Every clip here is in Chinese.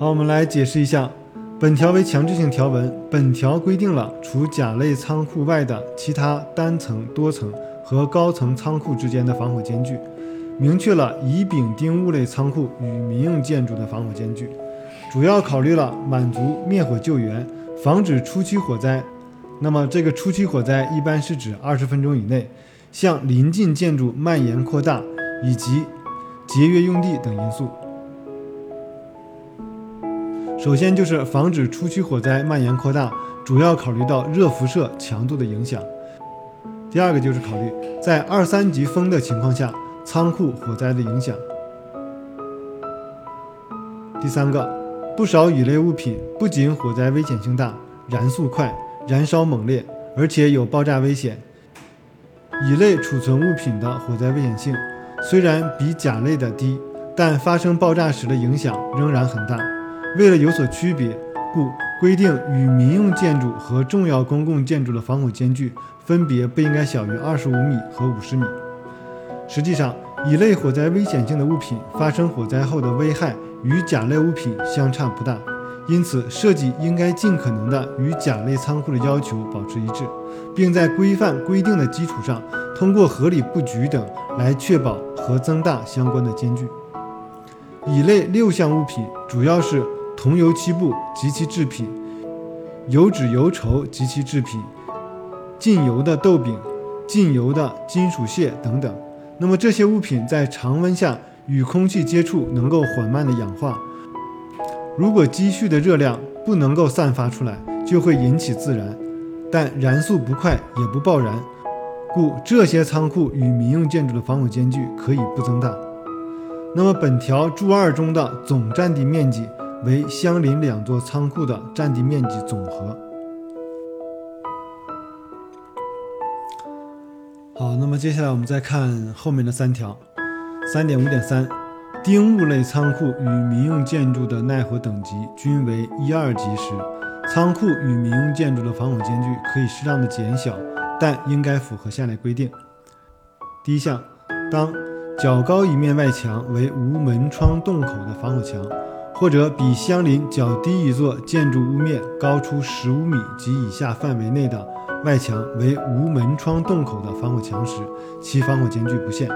好，我们来解释一下，本条为强制性条文。本条规定了除甲类仓库外的其他单层、多层和高层仓库之间的防火间距，明确了乙、丙、丁物类仓库与民用建筑的防火间距，主要考虑了满足灭火救援、防止初期火灾。那么，这个初期火灾一般是指二十分钟以内，向临近建筑蔓延扩大，以及节约用地等因素。首先就是防止初期火灾蔓延扩大，主要考虑到热辐射强度的影响。第二个就是考虑在二三级风的情况下，仓库火灾的影响。第三个，不少乙类物品不仅火灾危险性大、燃速快、燃烧猛烈，而且有爆炸危险。乙类储存物品的火灾危险性虽然比甲类的低，但发生爆炸时的影响仍然很大。为了有所区别，故规定与民用建筑和重要公共建筑的防火间距分别不应该小于二十五米和五十米。实际上，乙类火灾危险性的物品发生火灾后的危害与甲类物品相差不大，因此设计应该尽可能的与甲类仓库的要求保持一致，并在规范规定的基础上，通过合理布局等来确保和增大相关的间距。乙类六项物品主要是。铜油漆布及其制品、油脂油绸及其制品、浸油的豆饼、浸油的金属屑等等。那么这些物品在常温下与空气接触，能够缓慢的氧化。如果积蓄的热量不能够散发出来，就会引起自燃，但燃速不快也不爆燃，故这些仓库与民用建筑的防火间距可以不增大。那么本条注二中的总占地面积。为相邻两座仓库的占地面积总和。好，那么接下来我们再看后面的三条。三点五点三，丁物类仓库与民用建筑的耐火等级均为一二级时，仓库与民用建筑的防火间距可以适当的减小，但应该符合下列规定：第一项，当较高一面外墙为无门窗洞口的防火墙。或者比相邻较低一座建筑物面高出十五米及以下范围内的外墙为无门窗洞口的防火墙时，其防火间距不限。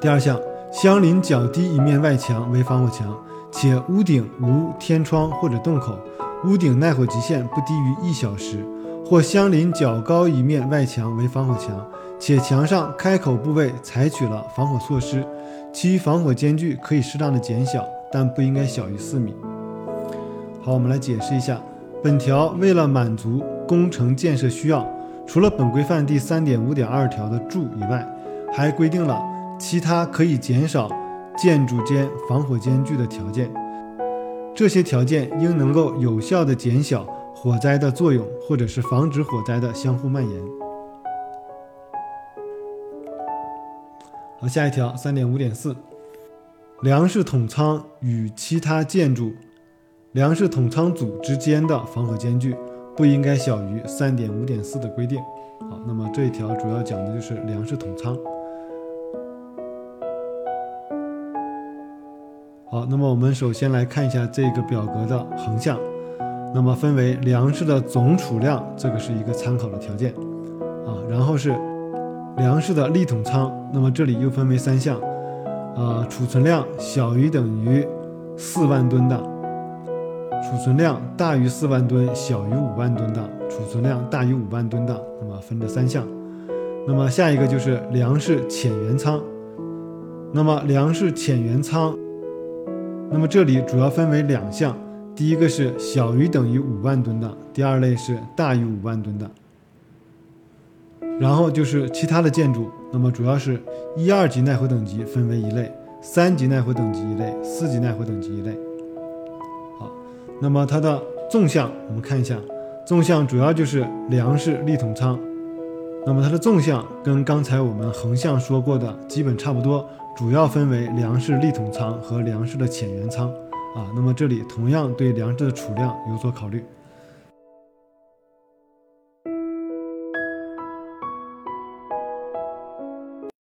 第二项，相邻较低一面外墙为防火墙，且屋顶无天窗或者洞口，屋顶耐火极限不低于一小时；或相邻较高一面外墙为防火墙，且墙上开口部位采取了防火措施，其防火间距可以适当的减小。但不应该小于四米。好，我们来解释一下，本条为了满足工程建设需要，除了本规范第三点五点二条的注以外，还规定了其他可以减少建筑间防火间距的条件。这些条件应能够有效的减小火灾的作用，或者是防止火灾的相互蔓延。好，下一条三点五点四。粮食统仓与其他建筑、粮食统仓组之间的防火间距不应该小于三点五点四的规定。好，那么这一条主要讲的就是粮食统仓。好，那么我们首先来看一下这个表格的横向，那么分为粮食的总储量，这个是一个参考的条件啊，然后是粮食的立统仓，那么这里又分为三项。呃，储存量小于等于四万吨的，储存量大于四万吨，小于五万吨的，储存量大于五万吨的，那么分这三项。那么下一个就是粮食浅源仓。那么粮食浅源仓，那么这里主要分为两项，第一个是小于等于五万吨的，第二类是大于五万吨的。然后就是其他的建筑，那么主要是一二级耐火等级分为一类，三级耐火等级一类，四级耐火等级一类。好，那么它的纵向我们看一下，纵向主要就是粮食立桶仓，那么它的纵向跟刚才我们横向说过的基本差不多，主要分为粮食立桶仓和粮食的浅源仓啊。那么这里同样对粮食的储量有所考虑。